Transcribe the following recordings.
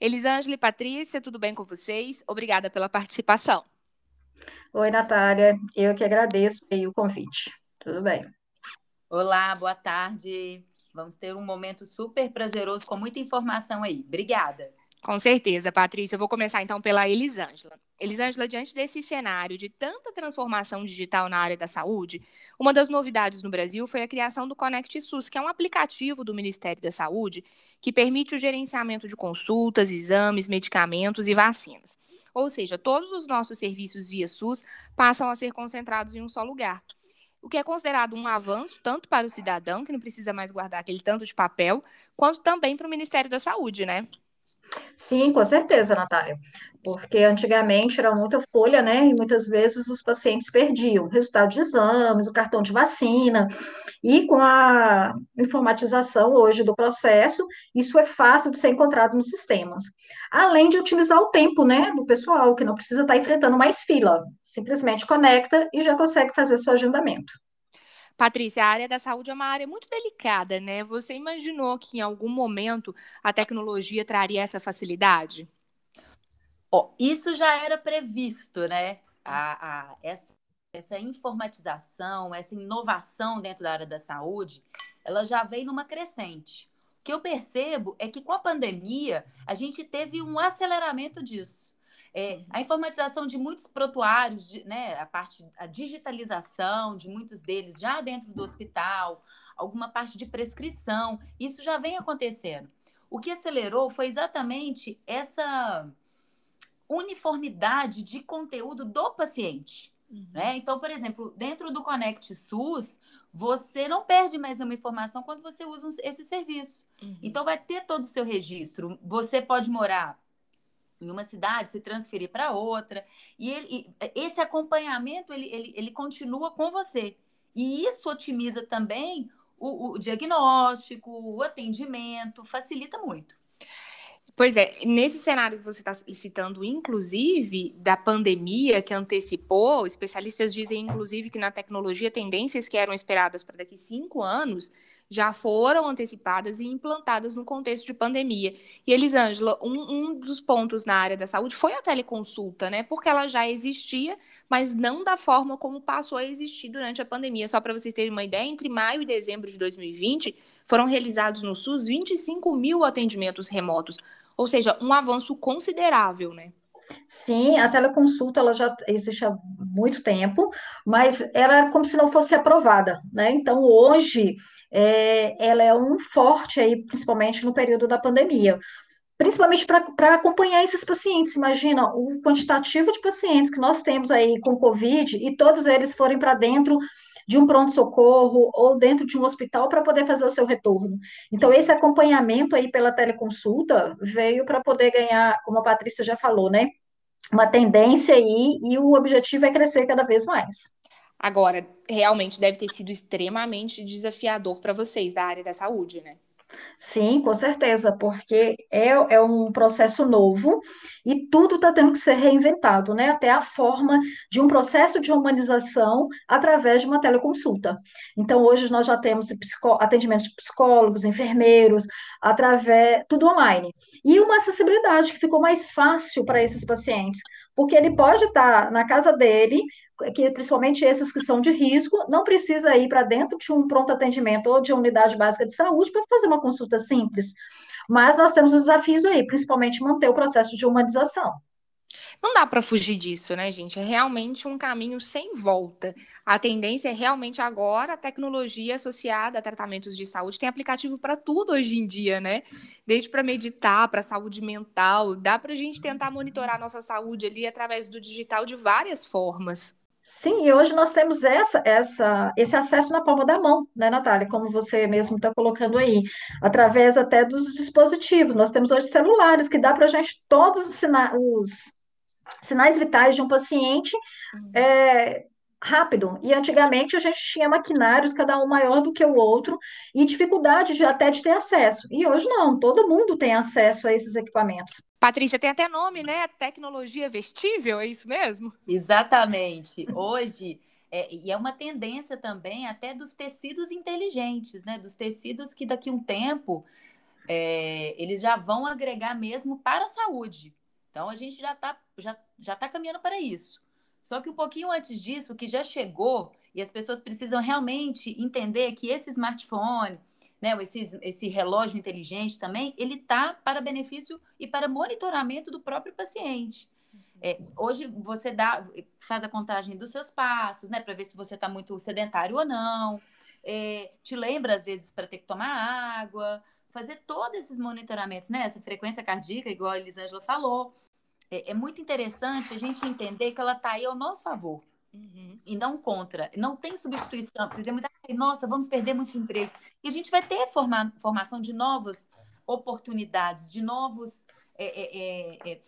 Elisângela e Patrícia, tudo bem com vocês? Obrigada pela participação. Oi, Natália. Eu que agradeço o convite. Tudo bem? Olá, boa tarde. Vamos ter um momento super prazeroso com muita informação aí. Obrigada. Com certeza, Patrícia. Eu vou começar então pela Elisângela. Elisângela, diante desse cenário de tanta transformação digital na área da saúde, uma das novidades no Brasil foi a criação do Conect SUS, que é um aplicativo do Ministério da Saúde que permite o gerenciamento de consultas, exames, medicamentos e vacinas. Ou seja, todos os nossos serviços via SUS passam a ser concentrados em um só lugar. O que é considerado um avanço tanto para o cidadão, que não precisa mais guardar aquele tanto de papel, quanto também para o Ministério da Saúde, né? Sim, com certeza, Natália. Porque antigamente era muita folha, né? E muitas vezes os pacientes perdiam o resultado de exames, o cartão de vacina. E com a informatização hoje do processo, isso é fácil de ser encontrado nos sistemas. Além de otimizar o tempo, né, do pessoal, que não precisa estar enfrentando mais fila. Simplesmente conecta e já consegue fazer seu agendamento. Patrícia, a área da saúde é uma área muito delicada, né? Você imaginou que em algum momento a tecnologia traria essa facilidade? Oh, isso já era previsto, né? A, a, essa, essa informatização, essa inovação dentro da área da saúde, ela já vem numa crescente. O que eu percebo é que com a pandemia, a gente teve um aceleramento disso. É, a informatização de muitos protuários, de, né, a parte, a digitalização de muitos deles já dentro do hospital, alguma parte de prescrição, isso já vem acontecendo. O que acelerou foi exatamente essa uniformidade de conteúdo do paciente. Uhum. Né? Então, por exemplo, dentro do Conect SUS, você não perde mais uma informação quando você usa esse serviço. Uhum. Então, vai ter todo o seu registro. Você pode morar em uma cidade, se transferir para outra. E, ele, e esse acompanhamento, ele, ele, ele continua com você. E isso otimiza também o, o diagnóstico, o atendimento, facilita muito. Pois é, nesse cenário que você está citando, inclusive, da pandemia que antecipou, especialistas dizem, inclusive, que na tecnologia, tendências que eram esperadas para daqui cinco anos já foram antecipadas e implantadas no contexto de pandemia. E, Elisângela, um, um dos pontos na área da saúde foi a teleconsulta, né? Porque ela já existia, mas não da forma como passou a existir durante a pandemia. Só para vocês terem uma ideia, entre maio e dezembro de 2020, foram realizados no SUS 25 mil atendimentos remotos ou seja, um avanço considerável, né? Sim, a teleconsulta ela já existe há muito tempo, mas ela é como se não fosse aprovada, né? Então, hoje, é, ela é um forte aí, principalmente no período da pandemia, principalmente para acompanhar esses pacientes. Imagina o quantitativo de pacientes que nós temos aí com Covid e todos eles forem para dentro de um pronto-socorro ou dentro de um hospital para poder fazer o seu retorno. Então, esse acompanhamento aí pela teleconsulta veio para poder ganhar, como a Patrícia já falou, né? Uma tendência aí e o objetivo é crescer cada vez mais. Agora, realmente deve ter sido extremamente desafiador para vocês da área da saúde, né? Sim, com certeza, porque é, é um processo novo e tudo está tendo que ser reinventado, né? Até a forma de um processo de humanização através de uma teleconsulta. Então, hoje nós já temos atendimentos de psicólogos, enfermeiros, através, tudo online. E uma acessibilidade que ficou mais fácil para esses pacientes, porque ele pode estar na casa dele, que principalmente esses que são de risco, não precisa ir para dentro de um pronto atendimento ou de uma unidade básica de saúde para fazer uma consulta simples. Mas nós temos os desafios aí, principalmente manter o processo de humanização. Não dá para fugir disso, né, gente? É realmente um caminho sem volta. A tendência é realmente agora a tecnologia associada a tratamentos de saúde tem aplicativo para tudo hoje em dia, né? Desde para meditar, para saúde mental, dá para a gente tentar monitorar a nossa saúde ali através do digital de várias formas. Sim, e hoje nós temos essa, essa, esse acesso na palma da mão, né, Natália? Como você mesmo está colocando aí, através até dos dispositivos. Nós temos hoje celulares que dá para a gente todos os, sina os sinais vitais de um paciente é, rápido. E antigamente a gente tinha maquinários, cada um maior do que o outro, e dificuldade de, até de ter acesso. E hoje não, todo mundo tem acesso a esses equipamentos. Patrícia, tem até nome, né? Tecnologia vestível, é isso mesmo? Exatamente. Hoje, é, e é uma tendência também até dos tecidos inteligentes, né? Dos tecidos que daqui a um tempo é, eles já vão agregar mesmo para a saúde. Então a gente já está já, já tá caminhando para isso. Só que um pouquinho antes disso, o que já chegou, e as pessoas precisam realmente entender que esse smartphone, né, esse, esse relógio inteligente também, ele está para benefício e para monitoramento do próprio paciente. É, hoje você dá, faz a contagem dos seus passos, né, para ver se você está muito sedentário ou não. É, te lembra às vezes para ter que tomar água, fazer todos esses monitoramentos, né? Essa frequência cardíaca, igual a Elisângela falou. É, é muito interessante a gente entender que ela está aí ao nosso favor. Uhum. E não contra. Não tem substituição. Tem muita... Nossa, vamos perder muitos empregos. E a gente vai ter forma... formação de novas oportunidades, de novos, é, é, é, é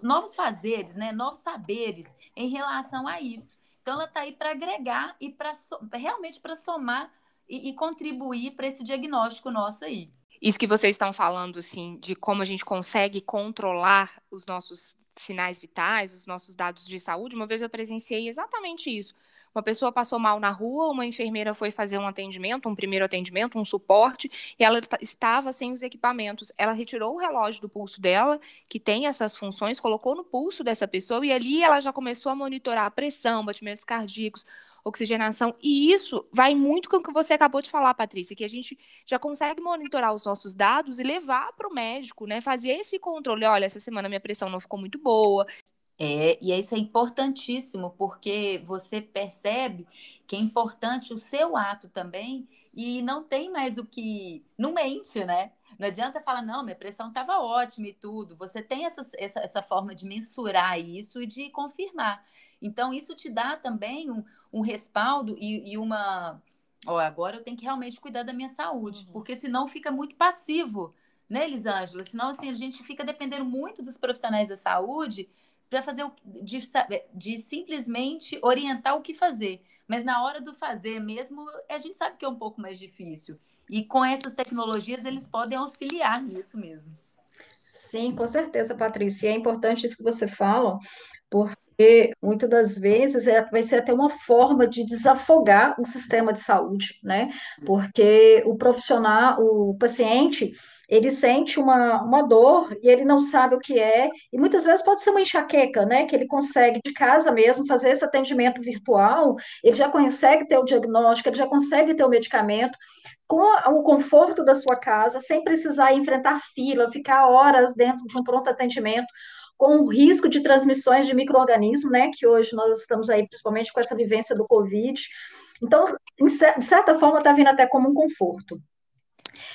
novos fazeres, né? novos saberes em relação a isso. Então, ela está aí para agregar e para so... realmente para somar e, e contribuir para esse diagnóstico nosso aí. Isso que vocês estão falando, assim, de como a gente consegue controlar os nossos sinais vitais, os nossos dados de saúde, uma vez eu presenciei exatamente isso. Uma pessoa passou mal na rua, uma enfermeira foi fazer um atendimento, um primeiro atendimento, um suporte, e ela estava sem os equipamentos. Ela retirou o relógio do pulso dela, que tem essas funções, colocou no pulso dessa pessoa, e ali ela já começou a monitorar a pressão, batimentos cardíacos, oxigenação. E isso vai muito com o que você acabou de falar, Patrícia, que a gente já consegue monitorar os nossos dados e levar para o médico, né? Fazer esse controle. Olha, essa semana minha pressão não ficou muito boa. É, e isso é importantíssimo, porque você percebe que é importante o seu ato também, e não tem mais o que. Não mente, né? Não adianta falar, não, minha pressão estava ótima e tudo. Você tem essa, essa, essa forma de mensurar isso e de confirmar. Então, isso te dá também um, um respaldo e, e uma. Ó, agora eu tenho que realmente cuidar da minha saúde, uhum. porque senão fica muito passivo, né, Elisângela? Senão, assim, a gente fica dependendo muito dos profissionais da saúde para fazer o, de, de simplesmente orientar o que fazer. Mas na hora do fazer mesmo, a gente sabe que é um pouco mais difícil. E com essas tecnologias, eles podem auxiliar nisso mesmo. Sim, com certeza, Patrícia. E é importante isso que você fala, porque muitas das vezes é, vai ser até uma forma de desafogar o sistema de saúde, né? Porque o profissional, o paciente, ele sente uma, uma dor e ele não sabe o que é, e muitas vezes pode ser uma enxaqueca, né? Que ele consegue de casa mesmo fazer esse atendimento virtual, ele já consegue ter o diagnóstico, ele já consegue ter o medicamento com o conforto da sua casa, sem precisar enfrentar fila, ficar horas dentro de um pronto atendimento com o risco de transmissões de micro-organismos, né, que hoje nós estamos aí, principalmente com essa vivência do Covid. Então, de certa forma, está vindo até como um conforto.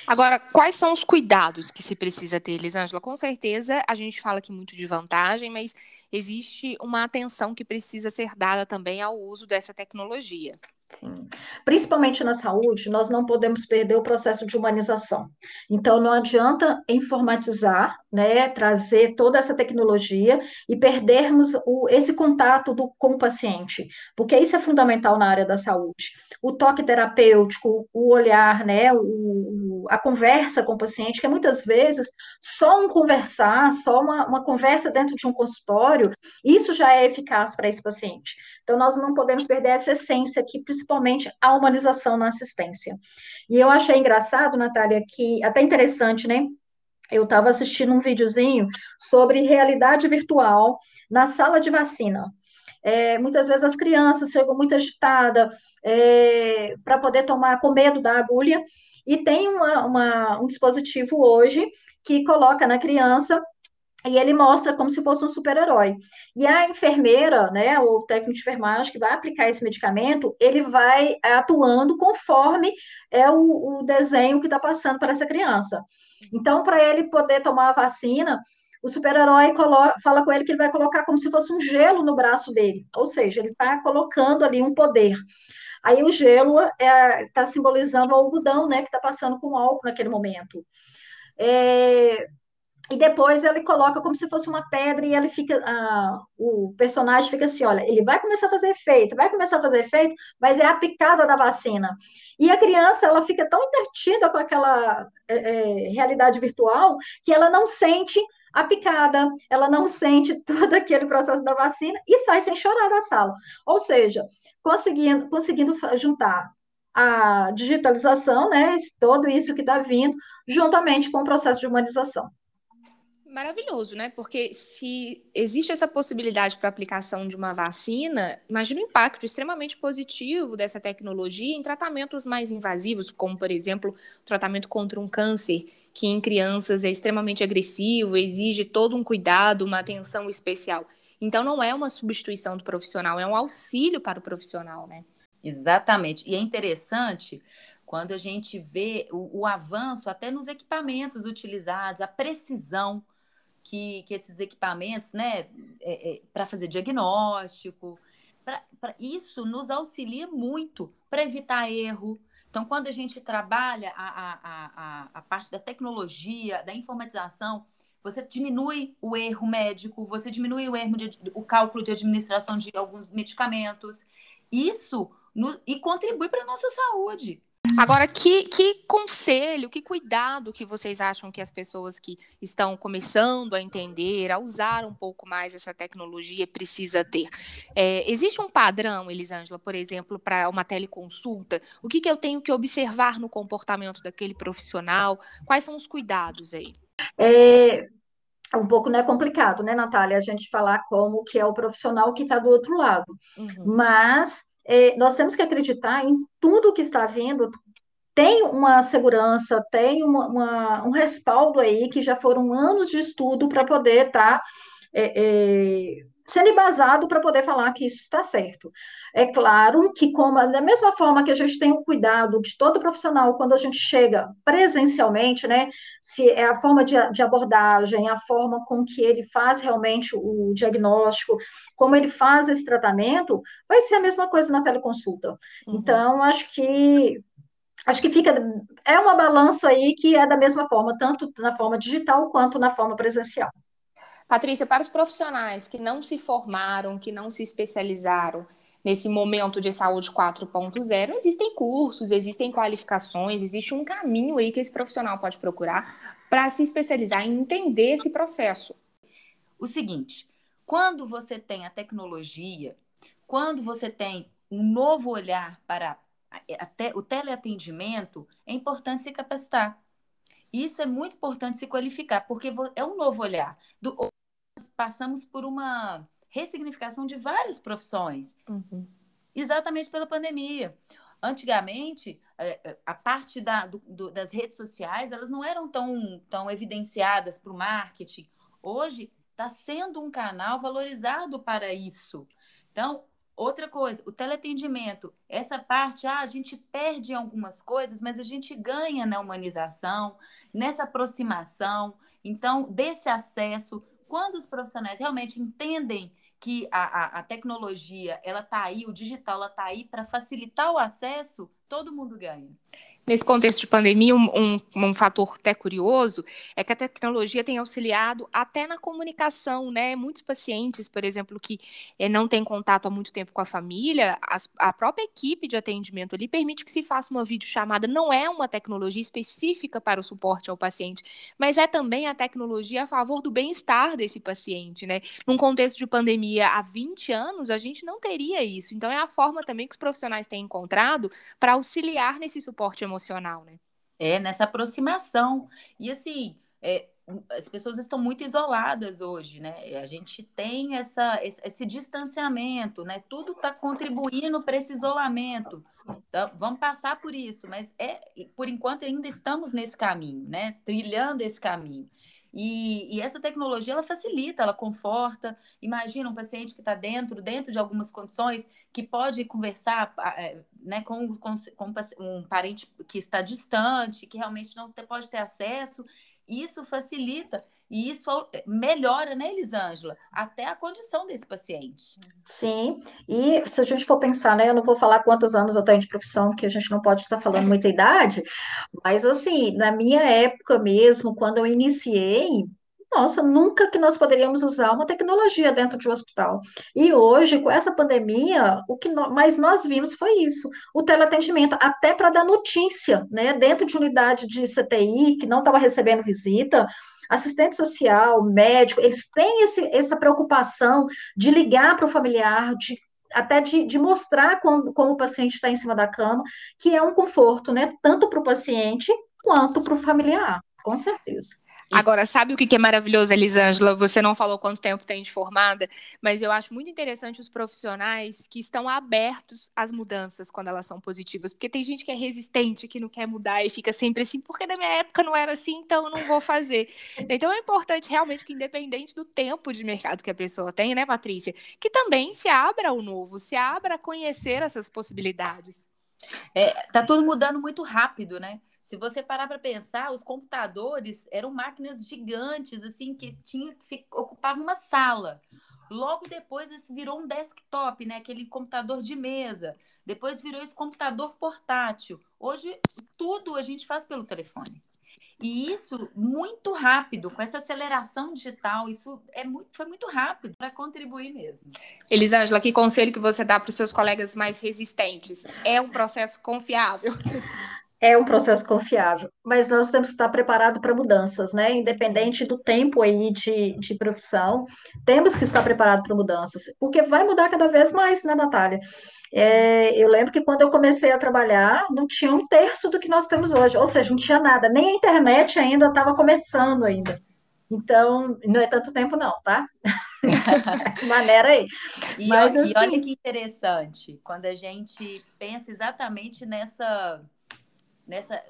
Agora, quais são os cuidados que se precisa ter, Elisângela? Com certeza, a gente fala aqui muito de vantagem, mas existe uma atenção que precisa ser dada também ao uso dessa tecnologia. Sim. Principalmente na saúde, nós não podemos perder o processo de humanização. Então, não adianta informatizar, né, trazer toda essa tecnologia e perdermos o, esse contato do, com o paciente, porque isso é fundamental na área da saúde. O toque terapêutico, o olhar, né, o, a conversa com o paciente, que muitas vezes só um conversar, só uma, uma conversa dentro de um consultório, isso já é eficaz para esse paciente. Então, nós não podemos perder essa essência que principalmente a humanização na assistência. E eu achei engraçado, Natália, que até interessante, né? Eu estava assistindo um videozinho sobre realidade virtual na sala de vacina. É, muitas vezes as crianças chegam muito agitadas é, para poder tomar com medo da agulha, e tem uma, uma, um dispositivo hoje que coloca na criança e ele mostra como se fosse um super-herói. E a enfermeira, né, ou o técnico de enfermagem que vai aplicar esse medicamento, ele vai atuando conforme é o, o desenho que está passando para essa criança. Então, para ele poder tomar a vacina, o super-herói fala com ele que ele vai colocar como se fosse um gelo no braço dele, ou seja, ele está colocando ali um poder. Aí o gelo está é, tá simbolizando o algodão, né, que está passando com álcool naquele momento. É, e depois ele coloca como se fosse uma pedra e ele fica, ah, o personagem fica assim, olha, ele vai começar a fazer efeito, vai começar a fazer efeito, mas é a picada da vacina. E a criança, ela fica tão entretida com aquela é, é, realidade virtual que ela não sente a picada, ela não sente todo aquele processo da vacina e sai sem chorar da sala. Ou seja, conseguindo, conseguindo juntar a digitalização, né, todo isso que está vindo, juntamente com o processo de humanização. Maravilhoso, né? Porque se existe essa possibilidade para aplicação de uma vacina, imagina o impacto extremamente positivo dessa tecnologia em tratamentos mais invasivos, como, por exemplo, o tratamento contra um câncer, que em crianças é extremamente agressivo, exige todo um cuidado, uma atenção especial. Então, não é uma substituição do profissional, é um auxílio para o profissional, né? Exatamente. E é interessante quando a gente vê o, o avanço até nos equipamentos utilizados, a precisão que, que esses equipamentos, né, é, é, para fazer diagnóstico, pra, pra, isso nos auxilia muito para evitar erro. Então, quando a gente trabalha a, a, a, a parte da tecnologia, da informatização, você diminui o erro médico, você diminui o erro de, o cálculo de administração de alguns medicamentos. Isso no, e contribui para a nossa saúde. Agora, que, que conselho, que cuidado que vocês acham que as pessoas que estão começando a entender, a usar um pouco mais essa tecnologia precisa ter? É, existe um padrão, Elisângela, por exemplo, para uma teleconsulta? O que, que eu tenho que observar no comportamento daquele profissional? Quais são os cuidados aí? É, um pouco né, complicado, né, Natália, a gente falar como que é o profissional que está do outro lado. Uhum. Mas é, nós temos que acreditar em tudo que está vindo, tem uma segurança, tem uma, uma, um respaldo aí, que já foram anos de estudo para poder estar tá, é, é, sendo embasado para poder falar que isso está certo. É claro que, como da mesma forma que a gente tem o cuidado de todo profissional quando a gente chega presencialmente, né? Se é a forma de, de abordagem, a forma com que ele faz realmente o diagnóstico, como ele faz esse tratamento, vai ser a mesma coisa na teleconsulta. Uhum. Então, acho que acho que fica é uma balança aí que é da mesma forma, tanto na forma digital quanto na forma presencial. Patrícia, para os profissionais que não se formaram, que não se especializaram nesse momento de saúde 4.0, existem cursos, existem qualificações, existe um caminho aí que esse profissional pode procurar para se especializar e entender esse processo. O seguinte, quando você tem a tecnologia, quando você tem um novo olhar para até o teleatendimento, é importante se capacitar. Isso é muito importante se qualificar, porque é um novo olhar. Do, passamos por uma ressignificação de várias profissões, uhum. exatamente pela pandemia. Antigamente, é, é, a parte da, do, das redes sociais, elas não eram tão, tão evidenciadas para o marketing. Hoje, está sendo um canal valorizado para isso. Então, Outra coisa, o teleatendimento, essa parte, ah, a gente perde algumas coisas, mas a gente ganha na humanização, nessa aproximação, então, desse acesso. Quando os profissionais realmente entendem que a, a, a tecnologia, ela está aí, o digital, ela está aí para facilitar o acesso, todo mundo ganha. Nesse contexto de pandemia, um, um, um, fator até curioso é que a tecnologia tem auxiliado até na comunicação, né? Muitos pacientes, por exemplo, que é, não têm contato há muito tempo com a família, as, a própria equipe de atendimento ali permite que se faça uma videochamada. Não é uma tecnologia específica para o suporte ao paciente, mas é também a tecnologia a favor do bem-estar desse paciente, né? Num contexto de pandemia há 20 anos, a gente não teria isso. Então, é a forma também que os profissionais têm encontrado para auxiliar nesse suporte emocional emocional, né? É, nessa aproximação. E assim, é, as pessoas estão muito isoladas hoje, né? A gente tem essa, esse, esse distanciamento, né? Tudo está contribuindo para esse isolamento. Então, vamos passar por isso, mas é, por enquanto ainda estamos nesse caminho, né? Trilhando esse caminho. E, e, essa tecnologia ela facilita, ela conforta. Imagina um paciente que está dentro, dentro de algumas condições, que pode conversar é, né, com, com, com, um parente que está distante, que realmente não pode ter acesso. Isso facilita e isso melhora, né, Elisângela, até a condição desse paciente. Sim, e se a gente for pensar, né, eu não vou falar quantos anos eu tenho de profissão, porque a gente não pode estar falando muita idade, mas assim, na minha época mesmo, quando eu iniciei, nossa, nunca que nós poderíamos usar uma tecnologia dentro de um hospital. E hoje, com essa pandemia, o que nós, mais nós vimos foi isso, o teleatendimento, até para dar notícia, né, dentro de unidade de CTI, que não estava recebendo visita, assistente social, médico, eles têm esse, essa preocupação de ligar para o familiar, de até de, de mostrar como, como o paciente está em cima da cama, que é um conforto, né? Tanto para o paciente quanto para o familiar, com certeza. Agora, sabe o que é maravilhoso, Elisângela? Você não falou quanto tempo tem de formada, mas eu acho muito interessante os profissionais que estão abertos às mudanças quando elas são positivas. Porque tem gente que é resistente, que não quer mudar e fica sempre assim, porque na minha época não era assim, então eu não vou fazer. Então é importante realmente que, independente do tempo de mercado que a pessoa tem, né, Patrícia, que também se abra ao novo, se abra a conhecer essas possibilidades. É, tá tudo mudando muito rápido, né? Se você parar para pensar, os computadores eram máquinas gigantes, assim, que tinha ocupava uma sala. Logo depois, esse virou um desktop, né? Aquele computador de mesa. Depois virou esse computador portátil. Hoje, tudo a gente faz pelo telefone. E isso muito rápido, com essa aceleração digital, isso é muito, foi muito rápido para contribuir mesmo. Elisângela, que conselho que você dá para os seus colegas mais resistentes? É um processo confiável? é um processo confiável, mas nós temos que estar preparados para mudanças, né? Independente do tempo aí de, de profissão, temos que estar preparados para mudanças, porque vai mudar cada vez mais, né, Natália? É, eu lembro que quando eu comecei a trabalhar, não tinha um terço do que nós temos hoje, ou seja, não tinha nada, nem a internet ainda estava começando ainda. Então, não é tanto tempo não, tá? Maneira aí. E, Mas, assim... e olha assim que interessante, quando a gente pensa exatamente nessa nessa,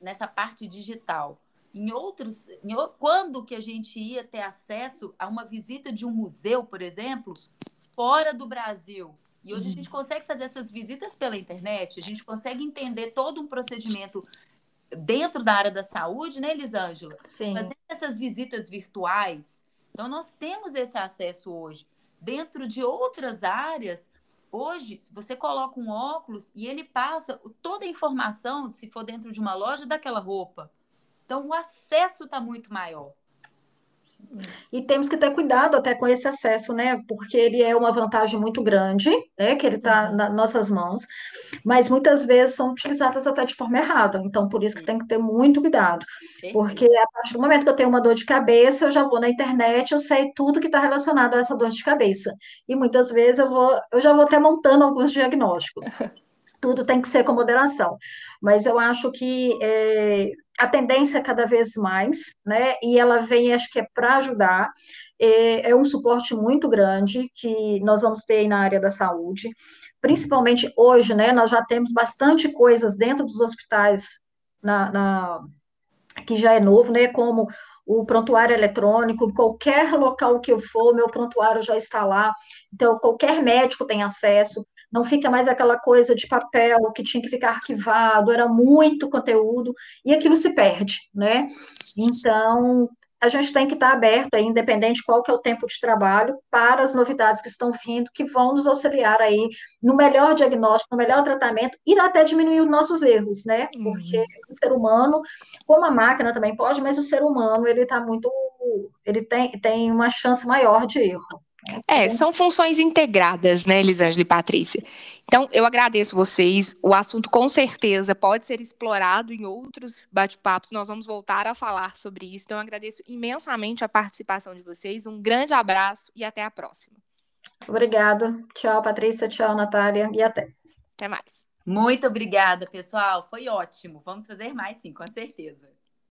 nessa parte digital. Em outros, em, quando que a gente ia ter acesso a uma visita de um museu, por exemplo, fora do Brasil? E hoje a gente consegue fazer essas visitas pela internet, a gente consegue entender todo um procedimento dentro da área da saúde, né, Elisângela? Sim. Fazer essas visitas virtuais. Então, nós temos esse acesso hoje. Dentro de outras áreas, Hoje, se você coloca um óculos e ele passa toda a informação, se for dentro de uma loja, daquela roupa. Então, o acesso está muito maior. E temos que ter cuidado até com esse acesso, né? Porque ele é uma vantagem muito grande, né? Que ele está uhum. nas nossas mãos, mas muitas vezes são utilizadas até de forma errada. Então, por isso que tem que ter muito cuidado. Porque a partir do momento que eu tenho uma dor de cabeça, eu já vou na internet, eu sei tudo que está relacionado a essa dor de cabeça. E muitas vezes eu vou, eu já vou até montando alguns diagnósticos. Tudo tem que ser com moderação. Mas eu acho que é, a tendência é cada vez mais, né? E ela vem, acho que é para ajudar. É, é, um suporte muito grande que nós vamos ter na área da saúde, principalmente hoje, né? Nós já temos bastante coisas dentro dos hospitais na, na que já é novo, né? Como o prontuário eletrônico, qualquer local que eu for, meu prontuário já está lá, então qualquer médico tem acesso não fica mais aquela coisa de papel que tinha que ficar arquivado, era muito conteúdo, e aquilo se perde, né? Então, a gente tem que estar aberto, aí, independente qual que é o tempo de trabalho, para as novidades que estão vindo, que vão nos auxiliar aí no melhor diagnóstico, no melhor tratamento e até diminuir os nossos erros, né? Porque uhum. o ser humano, como a máquina também pode, mas o ser humano, ele está muito, ele tem, tem uma chance maior de erro. É, são funções integradas, né, Elisângela e Patrícia? Então, eu agradeço vocês. O assunto, com certeza, pode ser explorado em outros bate-papos. Nós vamos voltar a falar sobre isso. Então, eu agradeço imensamente a participação de vocês. Um grande abraço e até a próxima. Obrigado. Tchau, Patrícia. Tchau, Natália. E até. Até mais. Muito obrigada, pessoal. Foi ótimo. Vamos fazer mais, sim, com certeza.